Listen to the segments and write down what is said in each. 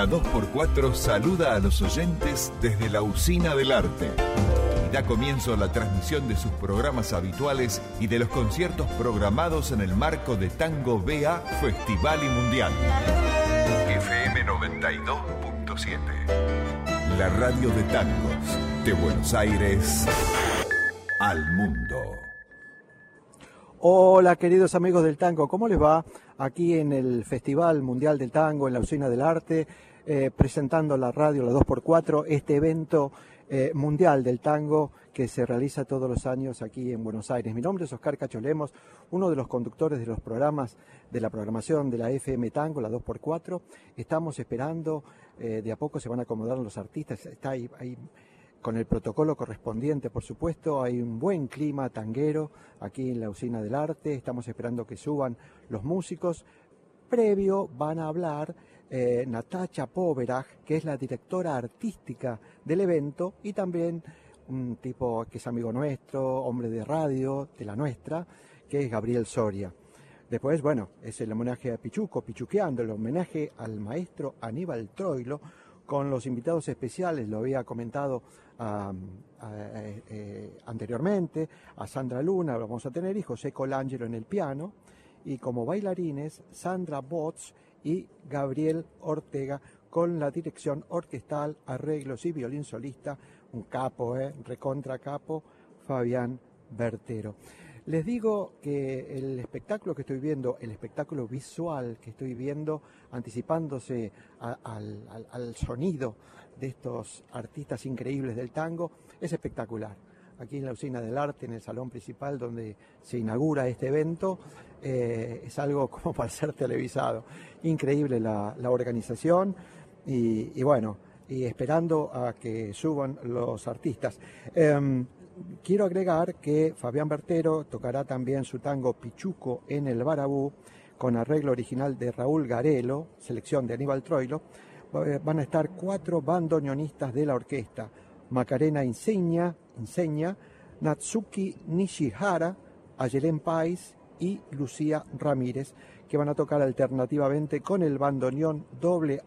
La 2x4 saluda a los oyentes desde la usina del arte. Y da comienzo a la transmisión de sus programas habituales y de los conciertos programados en el marco de Tango BA Festival y Mundial. FM 92.7. La radio de tangos de Buenos Aires al mundo. Hola queridos amigos del tango, ¿cómo les va? Aquí en el Festival Mundial del Tango, en la Usina del Arte, eh, presentando la radio, la 2x4, este evento eh, mundial del tango que se realiza todos los años aquí en Buenos Aires. Mi nombre es Oscar Cacholemos, uno de los conductores de los programas de la programación de la FM Tango, la 2x4. Estamos esperando, eh, de a poco se van a acomodar los artistas, está ahí, ahí con el protocolo correspondiente, por supuesto. Hay un buen clima tanguero aquí en la usina del arte. Estamos esperando que suban los músicos. Previo van a hablar eh, Natacha Poverach, que es la directora artística del evento, y también un tipo que es amigo nuestro, hombre de radio, de la nuestra, que es Gabriel Soria. Después, bueno, es el homenaje a Pichuco, Pichuqueando, el homenaje al maestro Aníbal Troilo, con los invitados especiales, lo había comentado eh, anteriormente, a Sandra Luna, vamos a tener, y José Colangelo en el piano, y como bailarines, Sandra Botz y Gabriel Ortega con la dirección orquestal, arreglos y violín solista, un capo, eh, recontra capo, Fabián Bertero. Les digo que el espectáculo que estoy viendo, el espectáculo visual que estoy viendo, anticipándose al, sonido de estos artistas increíbles del tango, es espectacular. Aquí en la Usina del Arte, en el salón principal donde se inaugura este evento, eh, es algo como para ser televisado. Increíble la, organización y, bueno, esperando a que suban los artistas. Em, quiero agregar que Fabián Bertero tocará también su tango Pichuco en el Barabú, con arreglo original de Raúl Garelo, selección de Aníbal Troilo. Eh, van a estar cuatro bandoneonistas de la orquesta, Macarena Inseña, Natsuki Nishihara, Ayelen Pais y Lucía Ramírez, que van a tocar alternativamente con el bandoneón doble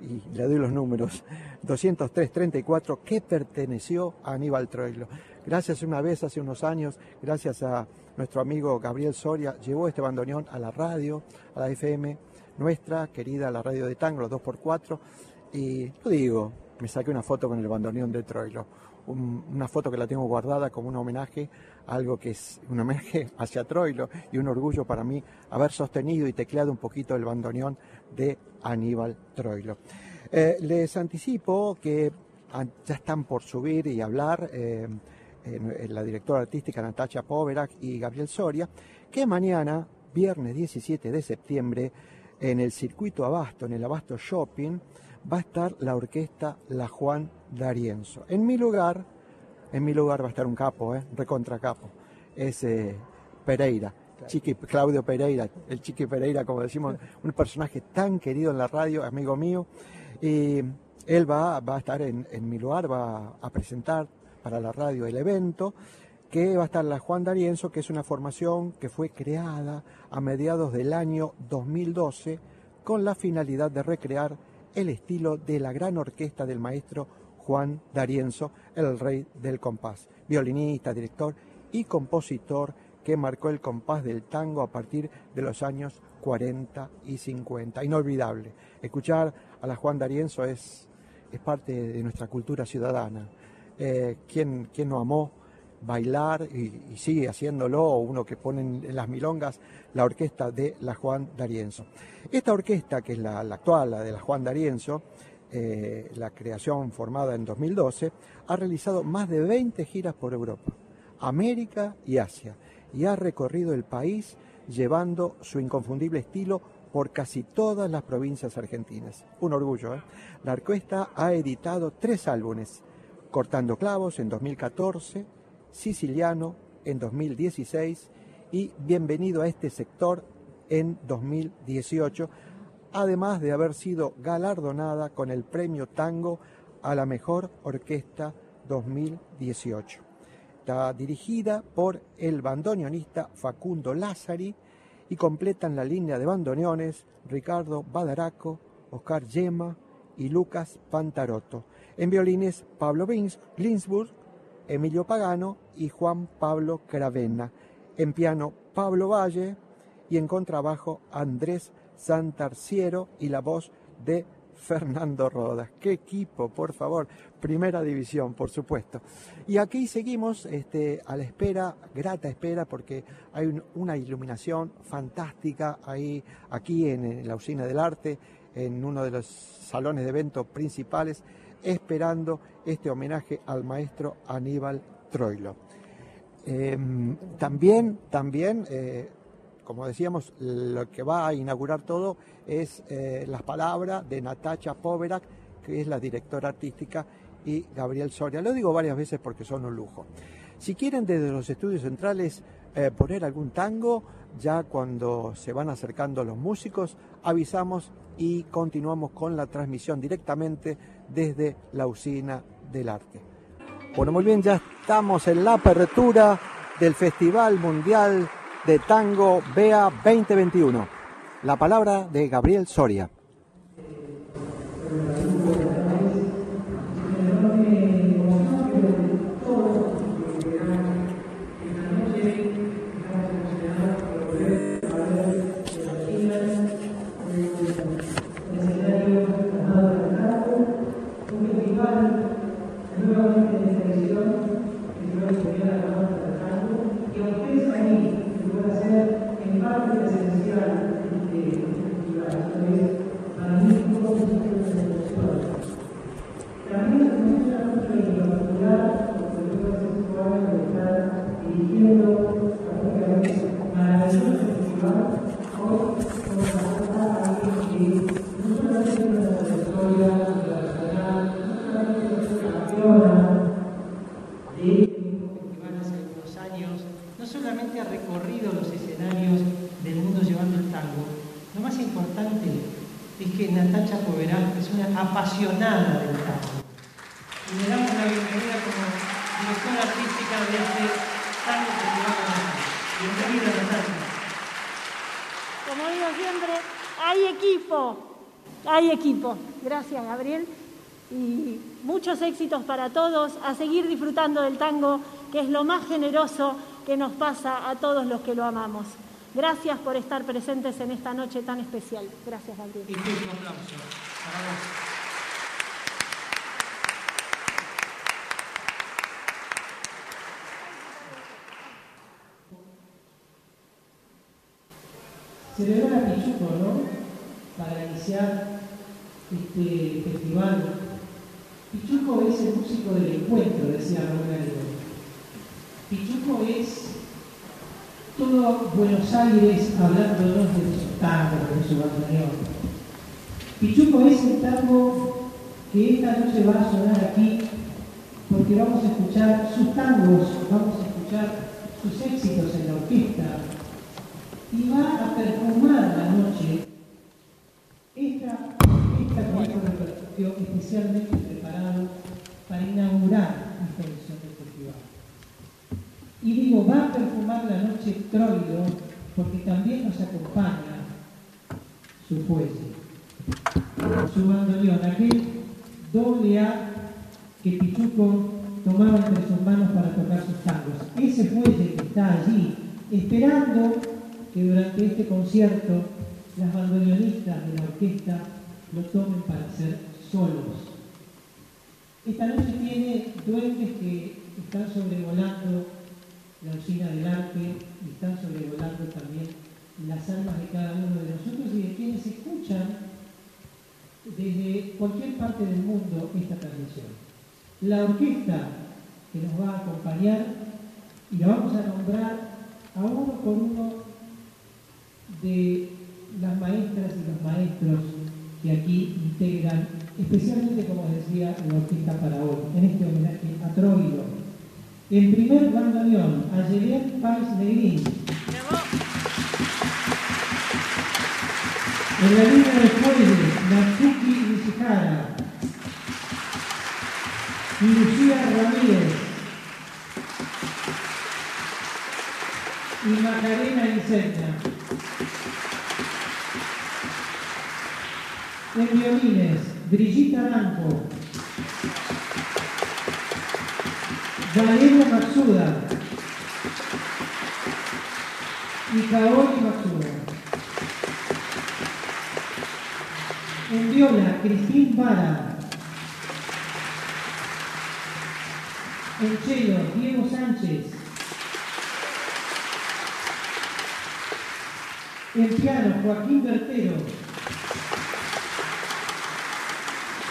y le doy los números, 203-34, que perteneció a Aníbal Troilo. Gracias una vez, hace unos años, gracias a nuestro amigo Gabriel Soria, llevó este bandoneón a la radio, a la FM nuestra, querida, la radio de Tango, los 2x4, y lo digo, me saqué una foto con el bandoneón de Troilo, una foto que la tengo guardada como un homenaje algo que es un homenaje hacia Troilo y un orgullo para mí haber sostenido y tecleado un poquito el bandoneón de Aníbal Troilo. Eh, les anticipo que ya están por subir y hablar eh, la directora artística Natacha Poverac y Gabriel Soria, que mañana, viernes 17 de septiembre, en el circuito Abasto, en el Abasto Shopping, va a estar la orquesta La Juan D'Arienzo. En mi lugar, en mi lugar va a estar un capo, ¿eh? recontra capo. Es eh, Pereira, Chiqui, Claudio Pereira, el Chiqui Pereira, como decimos, un personaje tan querido en la radio, amigo mío. Y él va, va a estar en, mi lugar, va a presentar para la radio el evento, que va a estar la Juan D'Arienzo, que es una formación que fue creada a mediados del año 2012 con la finalidad de recrear el estilo de la gran orquesta del maestro Juan D'Arienzo, el rey del compás, violinista, director y compositor que marcó el compás del tango a partir de los años 40 y 50. Inolvidable. Escuchar a la Juan D'Arienzo es, es parte de nuestra cultura ciudadana. Eh, ¿quién, no amó bailar y, sigue haciéndolo, uno que pone en las milongas la orquesta de la Juan D'Arienzo? Esta orquesta, que es la, actual, la de la Juan D'Arienzo, eh, la creación formada en 2012, ha realizado más de 20 giras por Europa, América y Asia, y ha recorrido el país llevando su inconfundible estilo por casi todas las provincias argentinas. Un orgullo. ¿eh? La orquesta ha editado tres álbumes, Cortando Clavos en 2014, Siciliano en 2016 y Bienvenido a este sector en 2018, además de haber sido galardonada con el Premio Tango a la Mejor Orquesta 2018. Está dirigida por el bandoneonista Facundo Lázari y completan la línea de bandoneones Ricardo Badaraco, Oscar Yema y Lucas Pantarotto. En violines, Pablo Glinsburg, Emilio Pagano y Juan Pablo Cravena. En piano, Pablo Valle y en contrabajo, Andrés Santarciero y la voz de Fernando Rodas. Qué equipo, por favor. Primera división, por supuesto. Y aquí seguimos este, a la espera, grata espera, porque hay una iluminación fantástica ahí, aquí en, la usina del arte, en uno de los salones de eventos principales, esperando este homenaje al maestro Aníbal Troilo. Em, también, también eh, como decíamos, lo que va a inaugurar todo es eh, las palabras de Natacha Poverac, que es la directora artística, y Gabriel Soria. Lo digo varias veces porque son un lujo. Si quieren desde los estudios centrales eh, poner algún tango, ya cuando se van acercando los músicos, avisamos y continuamos con la transmisión directamente desde la usina del arte. Bueno, muy bien, ya estamos en la apertura del Festival Mundial de Tango BEA 2021. La palabra de Gabriel Soria. Para todos, a seguir disfrutando del tango, que es lo más generoso que nos pasa a todos los que lo amamos. Gracias por estar presentes en esta noche tan especial. Gracias, Gabriel. Y un aplauso para vos. Celebrar a Pichuco, ¿no? Para iniciar este festival Pichuco es el músico del encuentro, decía Roberto. Pichuco es todo Buenos Aires hablándonos de su tango, de su bandoneón. Pichuco es el tango que esta noche va a sonar aquí porque vamos a escuchar sus tangos, vamos a escuchar sus éxitos en la orquesta y va a perfumar la noche esta, esta especialmente para inaugurar esta edición del festival. Y digo, va a perfumar la noche Troilo porque también nos acompaña su fuelle, su bandoneón, aquel doble A que Pichuco tomaba entre sus manos para tocar sus tangos. Ese fuelle que está allí, esperando que durante este concierto las bandoneonistas de la orquesta lo tomen para ser solos esta noche tiene duendes que están sobrevolando la usina del arte y están sobrevolando también las almas de cada uno de nosotros y de quienes escuchan desde cualquier parte del mundo esta transmisión. La orquesta que nos va a acompañar y la vamos a nombrar a uno por uno de las maestras y los maestros que aquí integran especialmente, como decía, la orquesta para hoy, en este homenaje a Troilo. El primer bandoneón, a Juliette Paz Negrín. En la línea de fuelle, Natsuki Nishihara y Lucía Ramírez y Macarena Incendia. En violines, Brigitta Blanco. Valeria Matsuda. Y Kaori Matsuda. En viola, Cristín Vara. En cello, Diego Sánchez. En piano, Joaquín Bertero.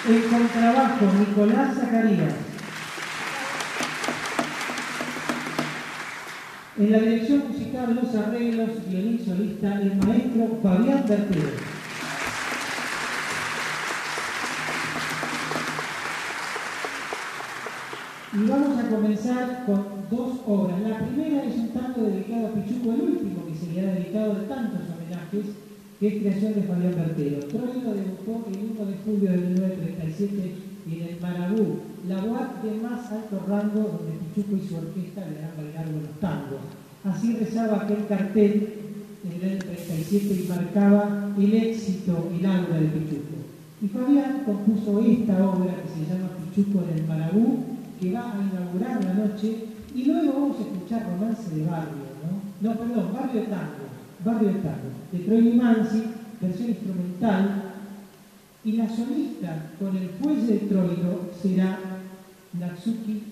En contrabajo, Nicolás Zacarías. En la dirección musical, los arreglos, violín solista, el maestro Fabián Bertero. Y vamos a comenzar con dos obras. La primera es un tango dedicado a Pichuco, el último que se le ha dedicado de tantos homenajes, que es creación de Fabián Bertero. Troilo debutó el 1 de julio de 1937 en el Marabú, la UAC de más alto rango donde Pichuco y su orquesta le dan bailar buenos tangos. Así rezaba aquel cartel en el 37 y marcaba el éxito el aura de Pichuco. Y Fabián compuso esta obra que se llama Pichuco en el Marabú, que va a inaugurar la noche y luego vamos a escuchar romance de barrio, ¿no? No, perdón, barrio tango, barrio de tango, de Troy Mansi, versión instrumental, y la solista con el fuelle de Troilo será Natsuki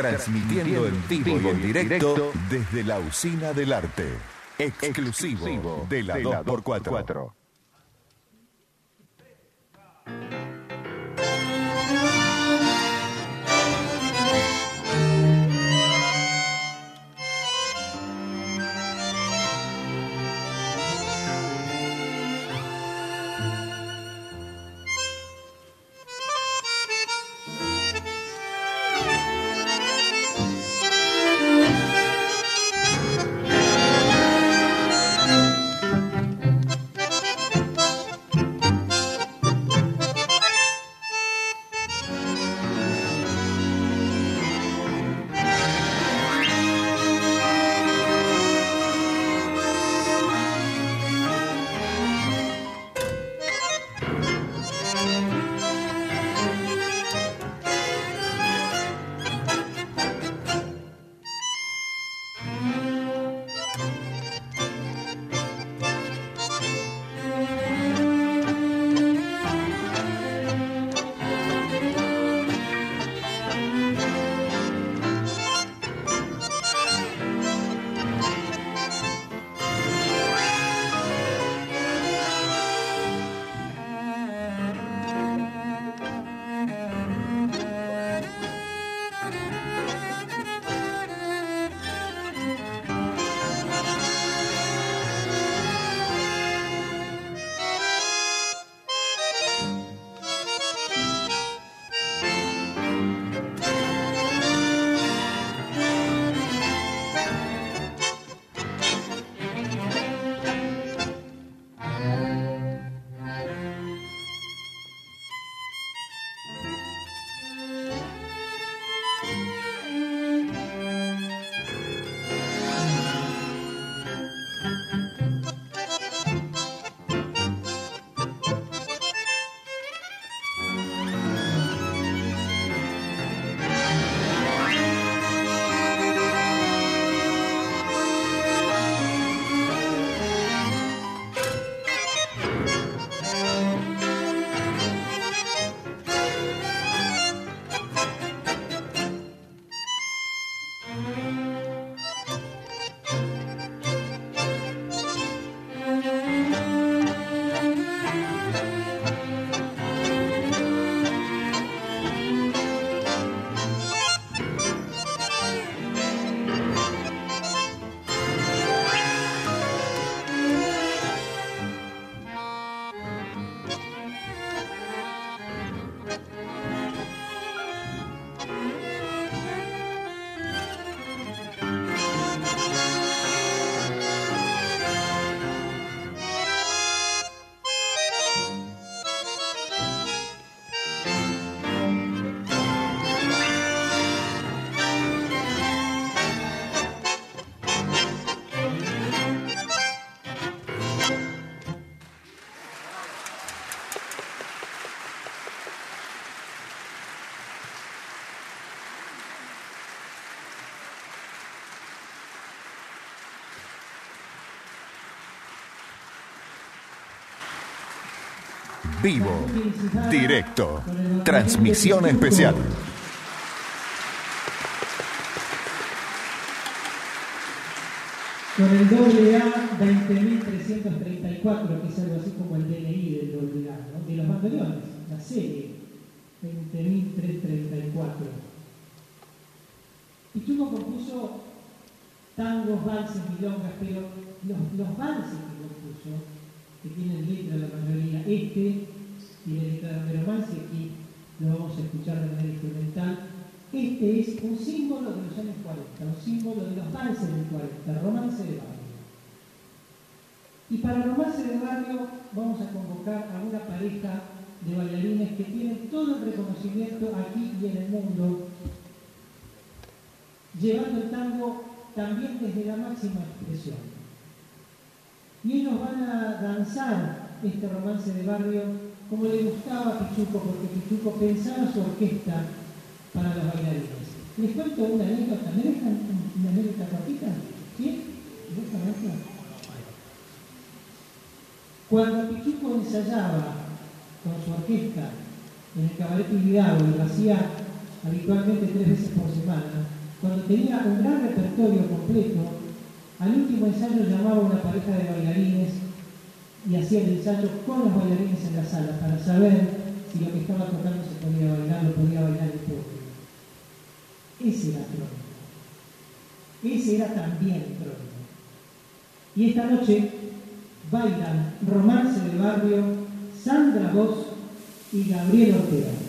Transmitiendo en vivo y en directo desde la Usina del Arte. Exclusivo de la 2x4. Vivo, directo, transmisión especial. Con el AA 20.334, que es algo así como el DNI del AA, ¿no? de los bandoneones, la serie 20.334. Pichuco compuso tangos, valses, milongas, pero los, los valses que compuso, que tienen letra la mayoría, este tiene letra de romance, aquí lo vamos a escuchar de manera instrumental, este es un símbolo de los años 40, un símbolo de los valses del 40, romance de barrio. Y para romance de barrio vamos a convocar a una pareja de bailarines que tienen todo el reconocimiento aquí y en el mundo, llevando el tango también desde la máxima expresión. Y ellos van a danzar este romance de barrio como le gustaba a Pichuco, porque Pichuco pensaba su orquesta para los bailarines. Les cuento una anécdota, ¿me dejan una anécdota cortita? ¿Sí? Cuando Pichuco ensayaba con su orquesta en el Cabaret Tibidabo, y lo hacía habitualmente tres veces por semana, cuando tenía un gran repertorio completo, al último ensayo llamaba a una pareja de bailarines y hacía el ensayo con los bailarines en la sala para saber si lo que estaba tocando se podía bailar, lo podía bailar el público. Ese era Crónico. Ese era también Crónico. Y esta noche bailan Romance del Barrio, Sandra Voz y Gabriel Ortega.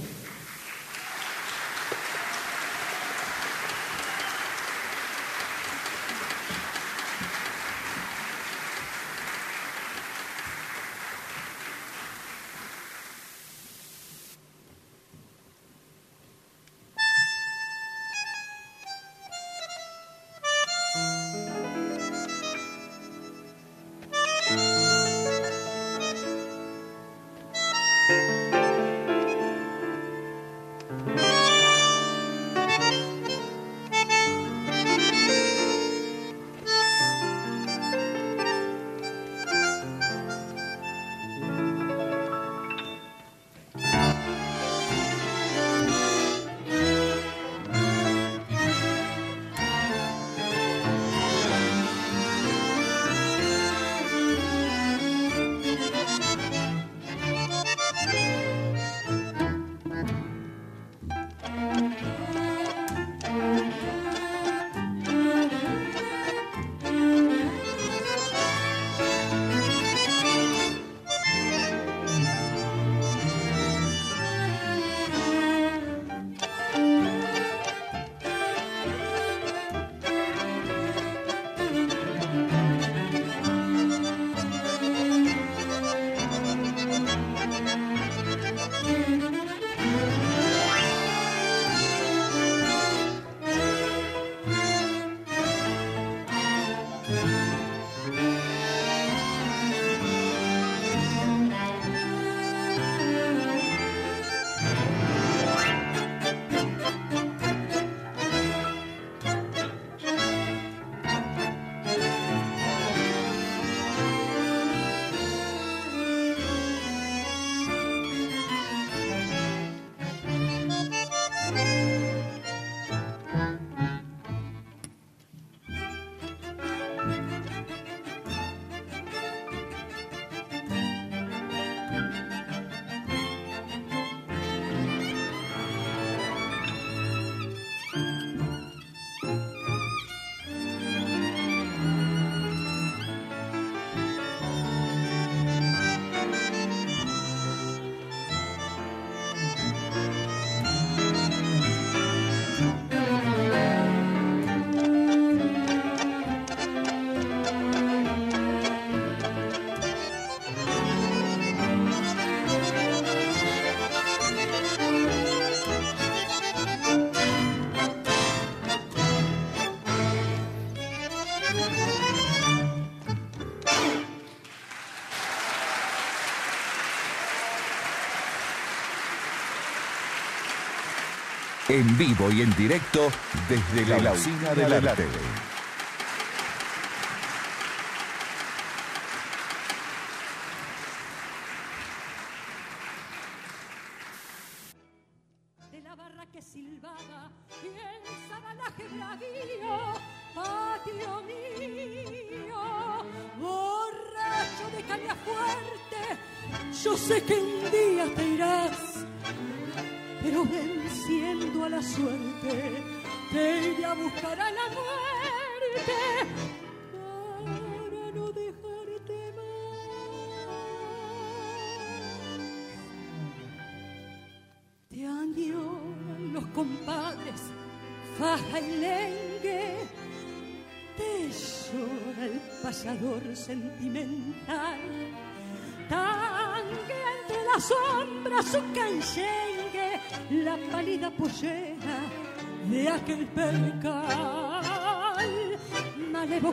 En vivo y en directo desde la, usina del arte.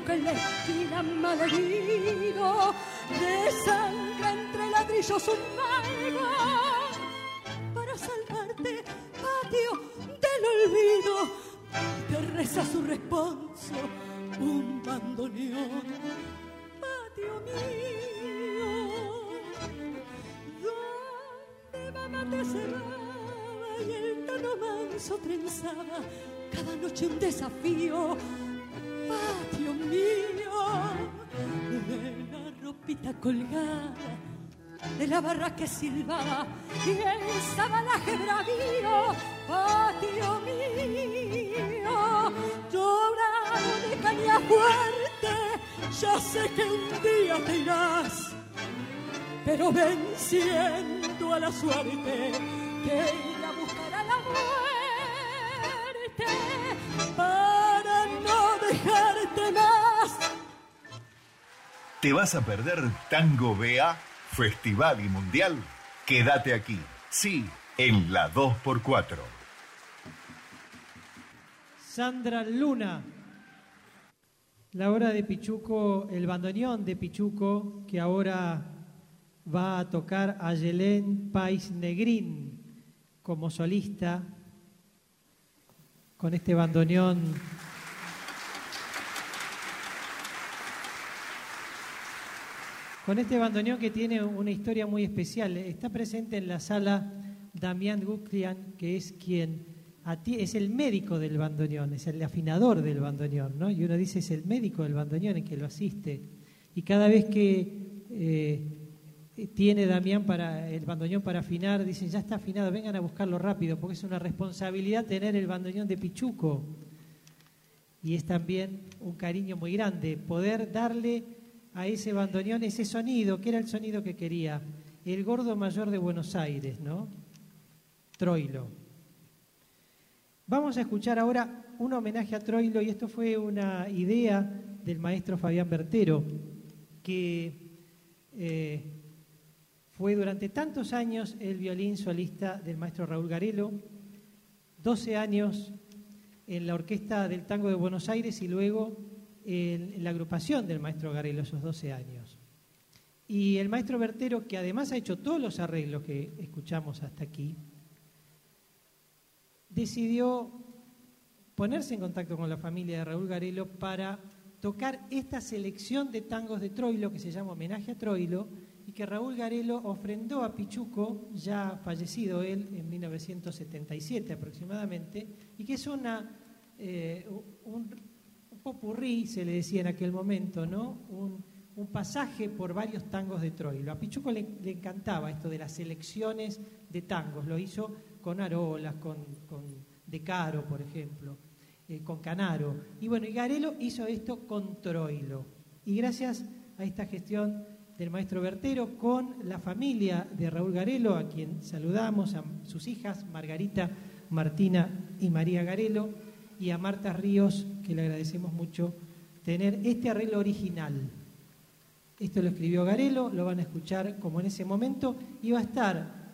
Evoca en la esquina malherido, de sangre entre ladrillos un malva para salvarte del olvido, te reza su responso un bandoneón. Patio mío, donde mamá te cerraba y el tono manso trenzaba cada noche un desafío. Patio mío, de la ropita colgada de la barra que silbaba y el sabanaje bravío, patio mío, llorando de caña fuerte, ya sé que un día te irás, pero venciendo a la suerte, que ¿Te vas a perder Tango BA? Festival y Mundial, quédate aquí. Sí, en la 2x4. Sandra Luna. La hora de Pichuco, el bandoneón de Pichuco, que ahora va a tocar a Yelén Pais Negrín como solista con este bandoneón con este bandoneón que tiene una historia muy especial. Está presente en la sala Damián Guklian, que es quien es el médico del bandoneón, es el afinador del bandoneón, ¿no? Y uno dice es el médico del bandoneón el que lo asiste. Y cada vez que eh, tiene Damián para el bandoneón para afinar, dicen ya está afinado, vengan a buscarlo rápido, porque es una responsabilidad tener el bandoneón de Pichuco. Y es también un cariño muy grande poder darle a ese bandoneón ese sonido, que era el sonido que quería el gordo mayor de Buenos Aires, ¿no? Troilo. Vamos a escuchar ahora un homenaje a Troilo y esto fue una idea del maestro Fabián Bertero, que eh, fue durante tantos años el violín solista del maestro Raúl Garelo, 12 años en la Orquesta del Tango de Buenos Aires y luego en, la agrupación del maestro Garelo esos 12 años. Y el maestro Bertero, que además ha hecho todos los arreglos que escuchamos hasta aquí, decidió ponerse en contacto con la familia de Raúl Garelo para tocar esta selección de tangos de Troilo que se llama Homenaje a Troilo y que Raúl Garelo ofrendó a Pichuco, ya fallecido él en 1977 aproximadamente, y que es una, eh, un, popurrí, se le decía en aquel momento, ¿no? Un, pasaje por varios tangos de Troilo. A Pichuco le, encantaba esto de las selecciones de tangos, lo hizo con Arolas, con, De Caro, por ejemplo, eh, con Canaro. Y bueno, y Garelo hizo esto con Troilo. Y gracias a esta gestión del maestro Bertero con la familia de Raúl Garelo, a quien saludamos, a sus hijas Margarita, Martina y María Garelo, y a Marta Ríos, que le agradecemos mucho tener este arreglo original. Esto lo escribió Garelo, lo van a escuchar como en ese momento, y va a estar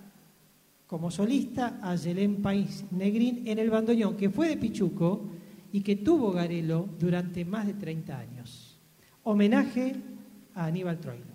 como solista a Yelén País Negrín en el bandoneón, que fue de Pichuco y que tuvo Garelo durante más de 30 años. Homenaje a Aníbal Troilo.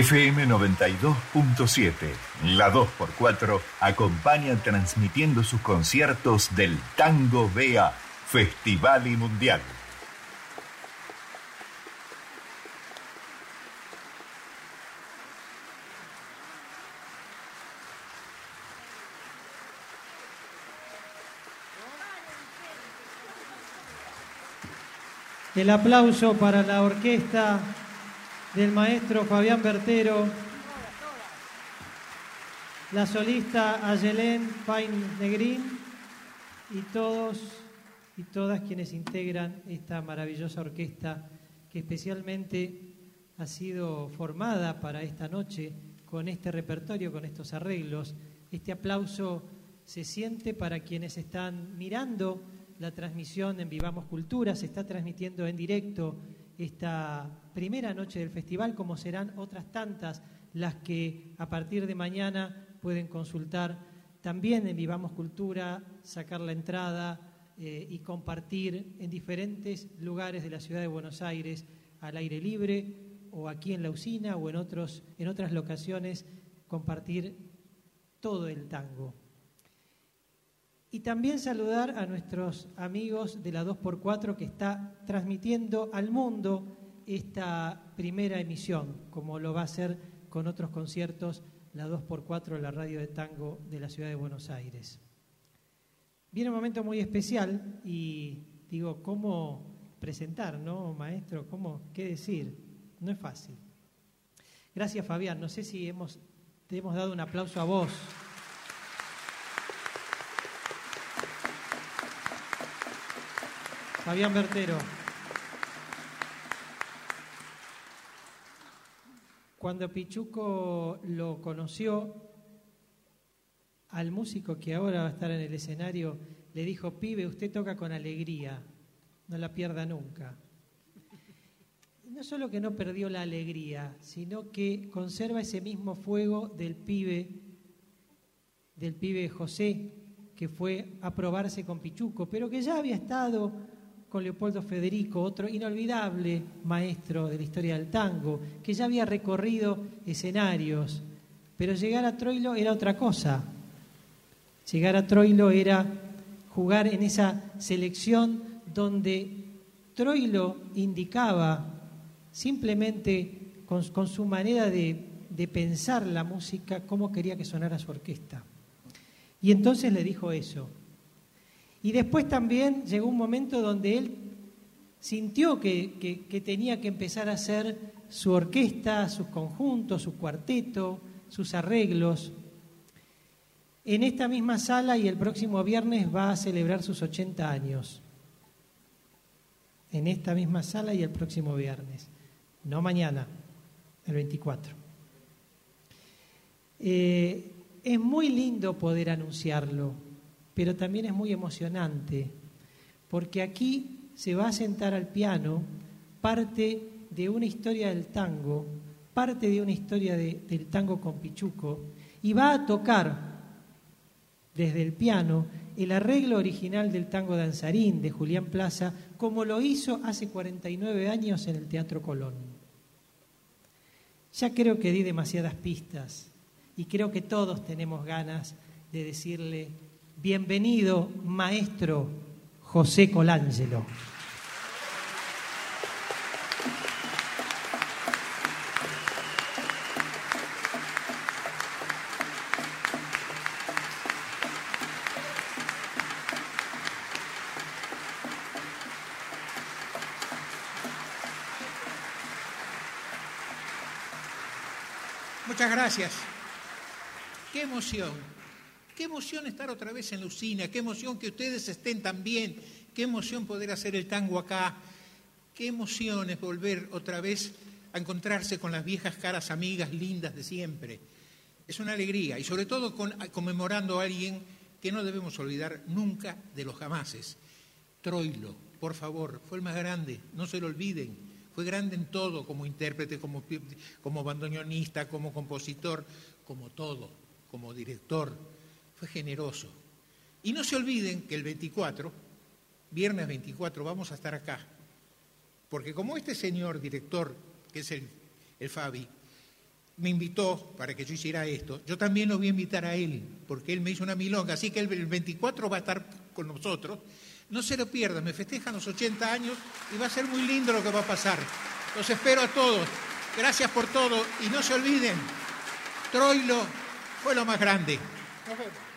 FM 92.7, la 2x4, acompaña transmitiendo sus conciertos del Tango Bea Festival y Mundial. El aplauso para la orquesta del maestro Fabián Bertero, la solista Ayelén Pain Negrín y todos y todas quienes integran esta maravillosa orquesta que especialmente ha sido formada para esta noche con este repertorio, con estos arreglos. Este aplauso se siente para quienes están mirando la transmisión en Vivamos Cultura, se está transmitiendo en directo esta primera noche del festival, como serán otras tantas las que a partir de mañana pueden consultar también en Vivamos Cultura, sacar la entrada eh, y compartir en diferentes lugares de la ciudad de Buenos Aires al aire libre o aquí en la usina o en, otros, en otras locaciones, compartir todo el tango. Y también saludar a nuestros amigos de la 2x4 que está transmitiendo al mundo esta primera emisión, como lo va a hacer con otros conciertos la 2x4 de la radio de tango de la ciudad de Buenos Aires. Viene un momento muy especial y digo, ¿cómo presentar, no, maestro? ¿Cómo, qué decir? No es fácil. Gracias, Fabián. No sé si hemos, te hemos dado un aplauso a vos. Fabián Bertero. Cuando Pichuco lo conoció, al músico que ahora va a estar en el escenario, le dijo, pibe, usted toca con alegría, no la pierda nunca. no solo que no perdió la alegría, sino que conserva ese mismo fuego del pibe, del pibe José, que fue a probarse con Pichuco, pero que ya había estado con Leopoldo Federico, otro inolvidable maestro de la historia del tango, que ya había recorrido escenarios, pero llegar a Troilo era otra cosa. Llegar a Troilo era jugar en esa selección donde Troilo indicaba simplemente con, su manera de, de pensar la música cómo quería que sonara su orquesta. Y entonces le dijo eso, y después también llegó un momento donde él sintió que, tenía que empezar a hacer su orquesta, sus conjuntos, su cuarteto, sus arreglos. En esta misma sala y el próximo viernes va a celebrar sus 80 años. En esta misma sala y el próximo viernes. No mañana, el 24. Eh, es muy lindo poder anunciarlo pero también es muy emocionante, porque aquí se va a sentar al piano parte de una historia del tango, parte de una historia del tango con Pichuco, y va a tocar desde el piano el arreglo original del tango danzarín de Julián Plaza, como lo hizo hace 49 años en el Teatro Colón. Ya creo que di demasiadas pistas y creo que todos tenemos ganas de decirle Bienvenido, maestro José Colangelo. Muchas gracias. Qué emoción Qué emoción estar otra vez en Lucina, qué emoción que ustedes estén también, qué emoción poder hacer el tango acá, qué emoción es volver otra vez a encontrarse con las viejas caras amigas lindas de siempre. Es una alegría y sobre todo conmemorando a alguien que no debemos olvidar nunca de los jamases. Troilo, por favor, fue el más grande, no se lo olviden. Fue grande en todo, como intérprete, como, como bandoneonista, como compositor, como todo, como director fue generoso. Y no se olviden que el 24, viernes 24, vamos a estar acá. Porque como este señor director, que es el, el Fabi, me invitó para que yo hiciera esto, yo también lo voy a invitar a él, porque él me hizo una milonga. Así que el 24 va a estar con nosotros. No se lo pierdan, me festejan los 80 años y va a ser muy lindo lo que va a pasar. Los espero a todos. Gracias por todo y no se olviden, Troilo fue lo más grande. en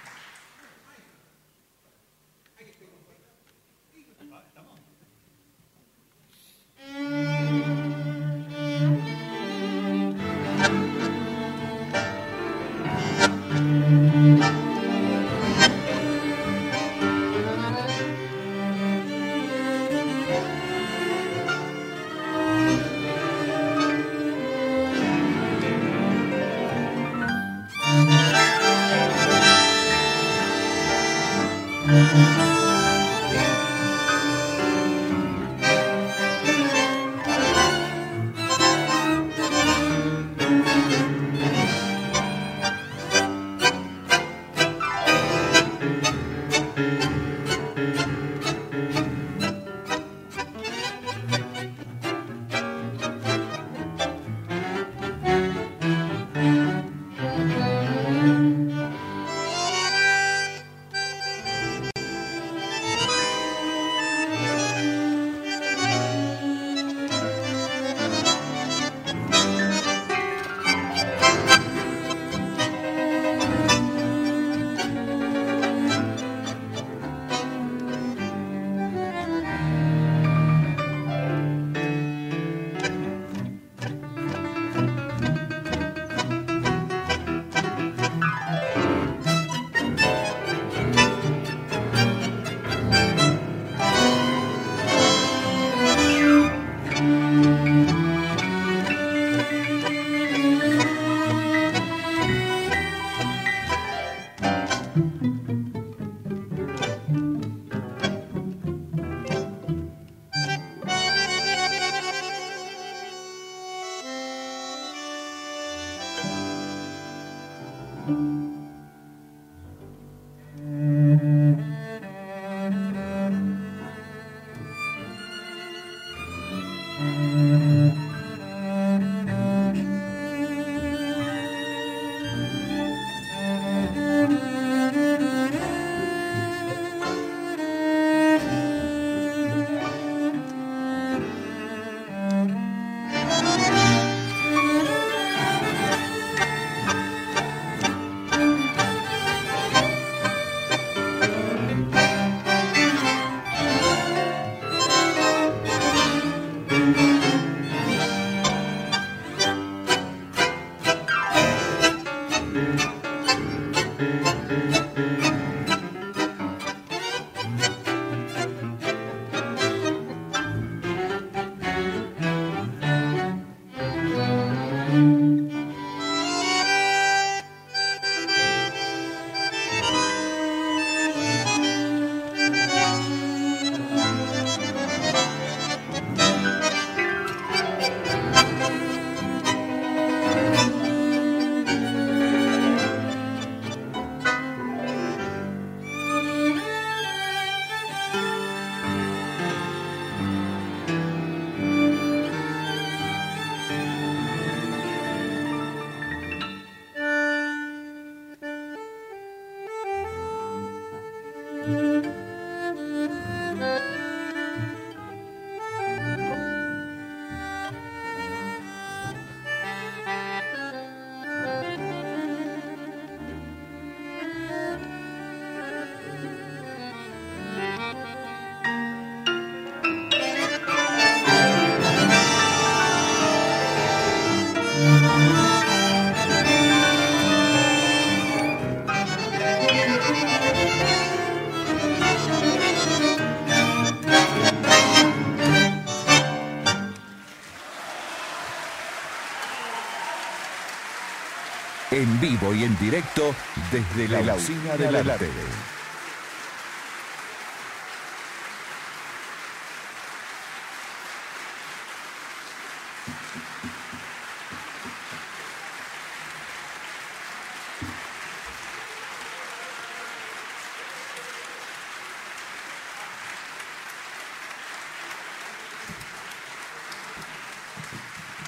vivo y en directo desde la, usina del arte.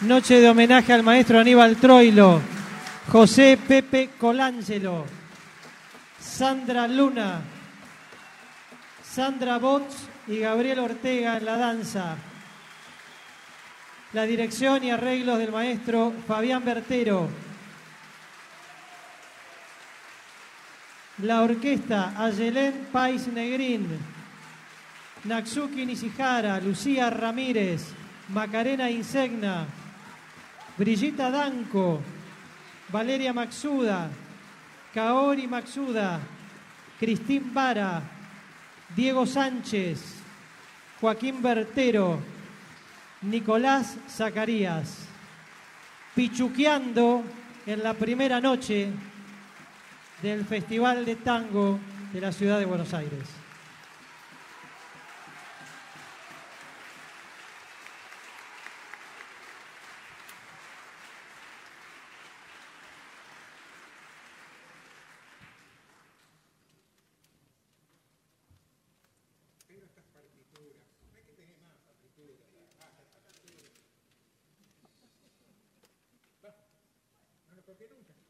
Noche de homenaje al maestro Aníbal Troilo, José Pepe Colangelo, Sandra Luna, Sandra Bots y Gabriel Ortega en la danza. La dirección y arreglos del maestro Fabián Bertero. La orquesta Ayelén Pais Negrín, Natsuki Nishihara, Lucía Ramírez, Macarena Insegna, Brillita Danco, Valeria Maxuda, Kaori Maxuda, Cristín Vara, Diego Sánchez, Joaquín Bertero, Nicolás Zacarías, pichuqueando en la primera noche del Festival de Tango de la Ciudad de Buenos Aires. denuncia.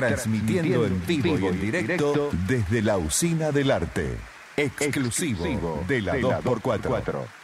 Transmitiendo en vivo y en directo desde la Usina del Arte. Exclusivo de la 2x4.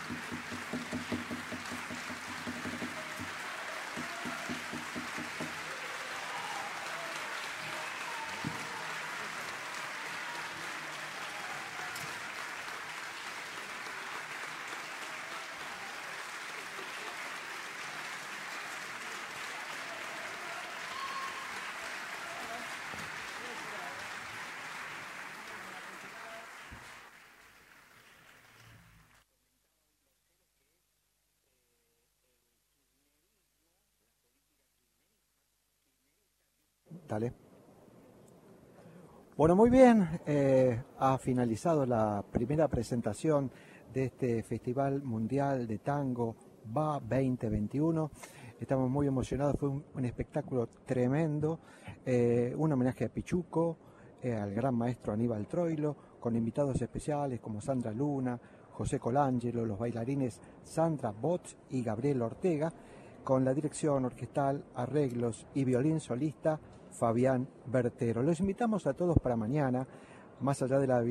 Bueno, muy bien, eh, ha finalizado la primera presentación de este Festival Mundial de Tango VA 2021. Estamos muy emocionados, fue un, espectáculo tremendo, eh, un homenaje a Pichuco, eh, al gran maestro Aníbal Troilo, con invitados especiales como Sandra Luna, José Colangelo, los bailarines Sandra Botz y Gabriel Ortega, con la dirección orquestal, arreglos y violín solista Fabián Bertero. Los invitamos a todos para mañana, más allá de la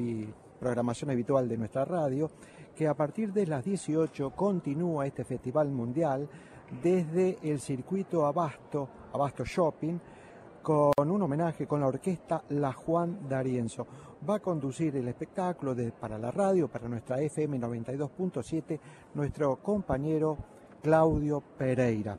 programación habitual de nuestra radio, que a partir de las 18 continúa este Festival Mundial desde el circuito Abasto, Abasto Shopping, con un homenaje con la orquesta La Juan D'Arienzo. Va a conducir el espectáculo para la radio, para nuestra FM 92.7, nuestro compañero Claudio Pereira.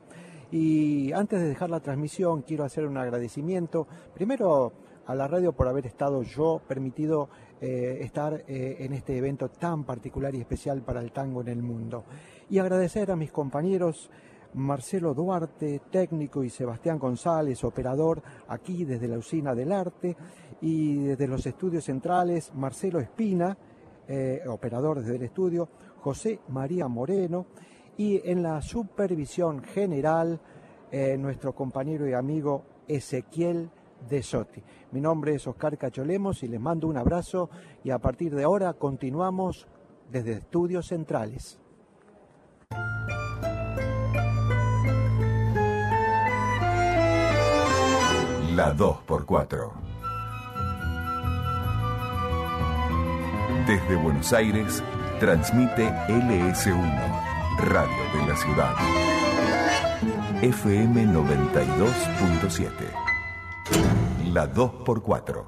Y antes de dejar la transmisión, quiero hacer un agradecimiento, primero a la radio por haber estado yo permitido eh, estar eh, en este evento tan particular y especial para el tango en el mundo. Y agradecer a mis compañeros Marcelo Duarte, técnico, y Sebastián González, operador, aquí desde la usina del arte, y desde los estudios centrales, Marcelo Espina, eh, operador desde el estudio, José María Moreno, y en la supervisión general eh, nuestro compañero y amigo Ezequiel de Sotti. Mi nombre es Oscar Cacholemos y les mando un abrazo y a partir de ahora continuamos desde Estudios Centrales. La 2x4. Desde Buenos Aires, transmite LS1 Radio de la Ciudad. FM 92.7. La 2x4.